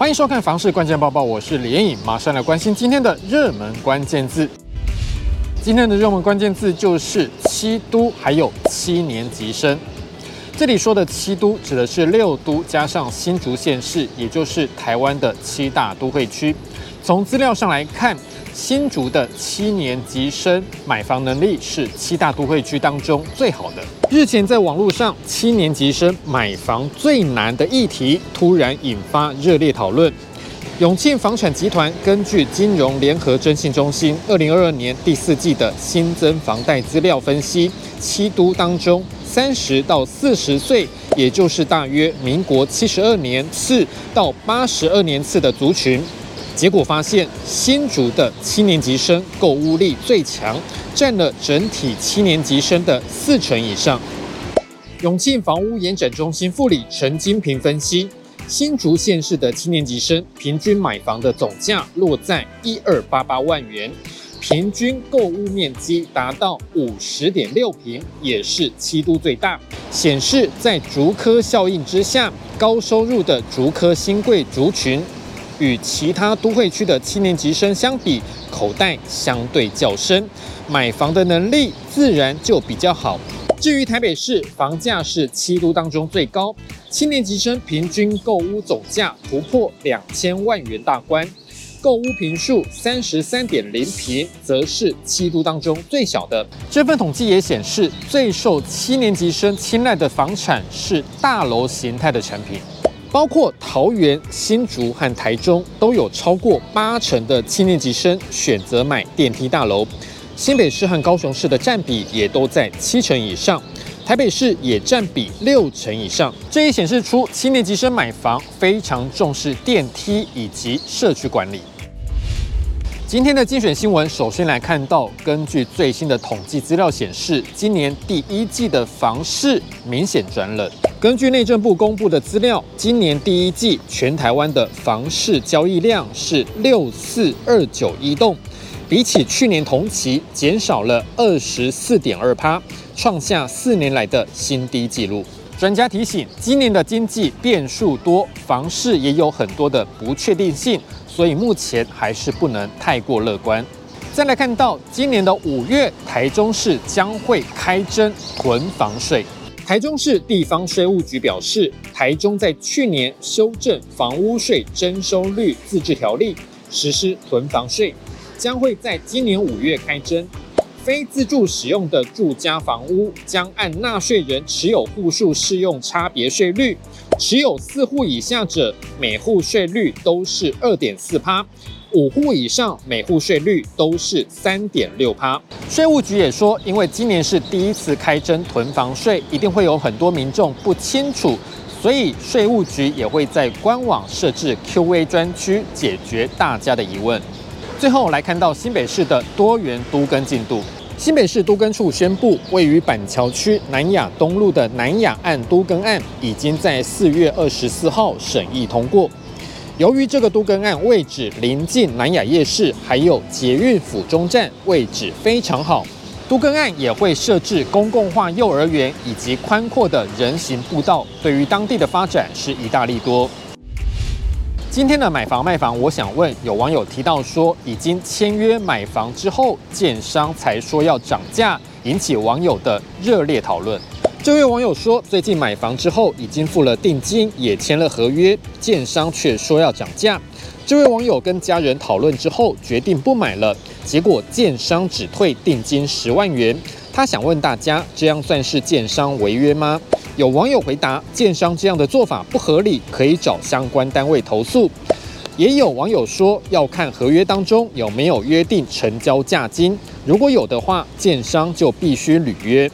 欢迎收看《房市关键报报》，我是连影，马上来关心今天的热门关键字。今天的热门关键字就是七都，还有七年级生。这里说的七都指的是六都加上新竹县市，也就是台湾的七大都会区。从资料上来看，新竹的七年级生买房能力是七大都会区当中最好的。日前在网络上，七年级生买房最难的议题突然引发热烈讨论。永庆房产集团根据金融联合征信中心二零二二年第四季的新增房贷资料分析，七都当中三十到四十岁，也就是大约民国七十二年次到八十二年次的族群。结果发现，新竹的七年级生购物力最强，占了整体七年级生的四成以上。永庆房屋延展中心副理陈金平分析，新竹县市的七年级生平均买房的总价落在一二八八万元，平均购物面积达到五十点六坪，也是七都最大。显示在竹科效应之下，高收入的竹科新贵族群。与其他都会区的七年级生相比，口袋相对较深，买房的能力自然就比较好。至于台北市，房价是七都当中最高，七年级生平均购屋总价突破两千万元大关，购屋坪数三十三点零坪，则是七都当中最小的。这份统计也显示，最受七年级生青睐的房产是大楼形态的产品。包括桃园、新竹和台中都有超过八成的七年级生选择买电梯大楼，新北市和高雄市的占比也都在七成以上，台北市也占比六成以上。这也显示出七年级生买房非常重视电梯以及社区管理。今天的精选新闻，首先来看到，根据最新的统计资料显示，今年第一季的房市明显转冷。根据内政部公布的资料，今年第一季全台湾的房市交易量是六四二九一栋，比起去年同期减少了二十四点二趴，创下四年来的新低纪录。专家提醒，今年的经济变数多，房市也有很多的不确定性。所以目前还是不能太过乐观。再来看到今年的五月，台中市将会开征囤房税。台中市地方税务局表示，台中在去年修正房屋税征收率自治条例，实施囤房税，将会在今年五月开征。非自住使用的住家房屋将按纳税人持有户数适用差别税率，持有四户以下者每户税率都是二点四趴，五户以上每户税率都是三点六趴。税务局也说，因为今年是第一次开征囤房税，一定会有很多民众不清楚，所以税务局也会在官网设置 Q&A 专区，解决大家的疑问。最后来看到新北市的多元都更进度。新北市都更处宣布，位于板桥区南雅东路的南雅岸都更案，已经在四月二十四号审议通过。由于这个都更案位置临近南雅夜市，还有捷运府中站，位置非常好。都更案也会设置公共化幼儿园以及宽阔的人行步道，对于当地的发展是一大利多。今天的买房卖房，我想问，有网友提到说，已经签约买房之后，建商才说要涨价，引起网友的热烈讨论。这位网友说，最近买房之后已经付了定金，也签了合约，建商却说要涨价。这位网友跟家人讨论之后，决定不买了，结果建商只退定金十万元。他想问大家，这样算是建商违约吗？有网友回答，建商这样的做法不合理，可以找相关单位投诉。也有网友说，要看合约当中有没有约定成交价金，如果有的话，建商就必须履约。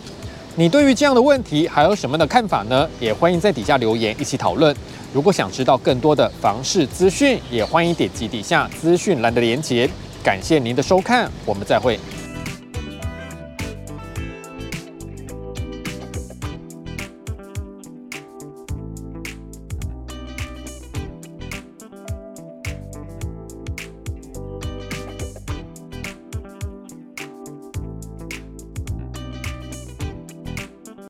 你对于这样的问题还有什么的看法呢？也欢迎在底下留言一起讨论。如果想知道更多的房市资讯，也欢迎点击底下资讯栏的连结。感谢您的收看，我们再会。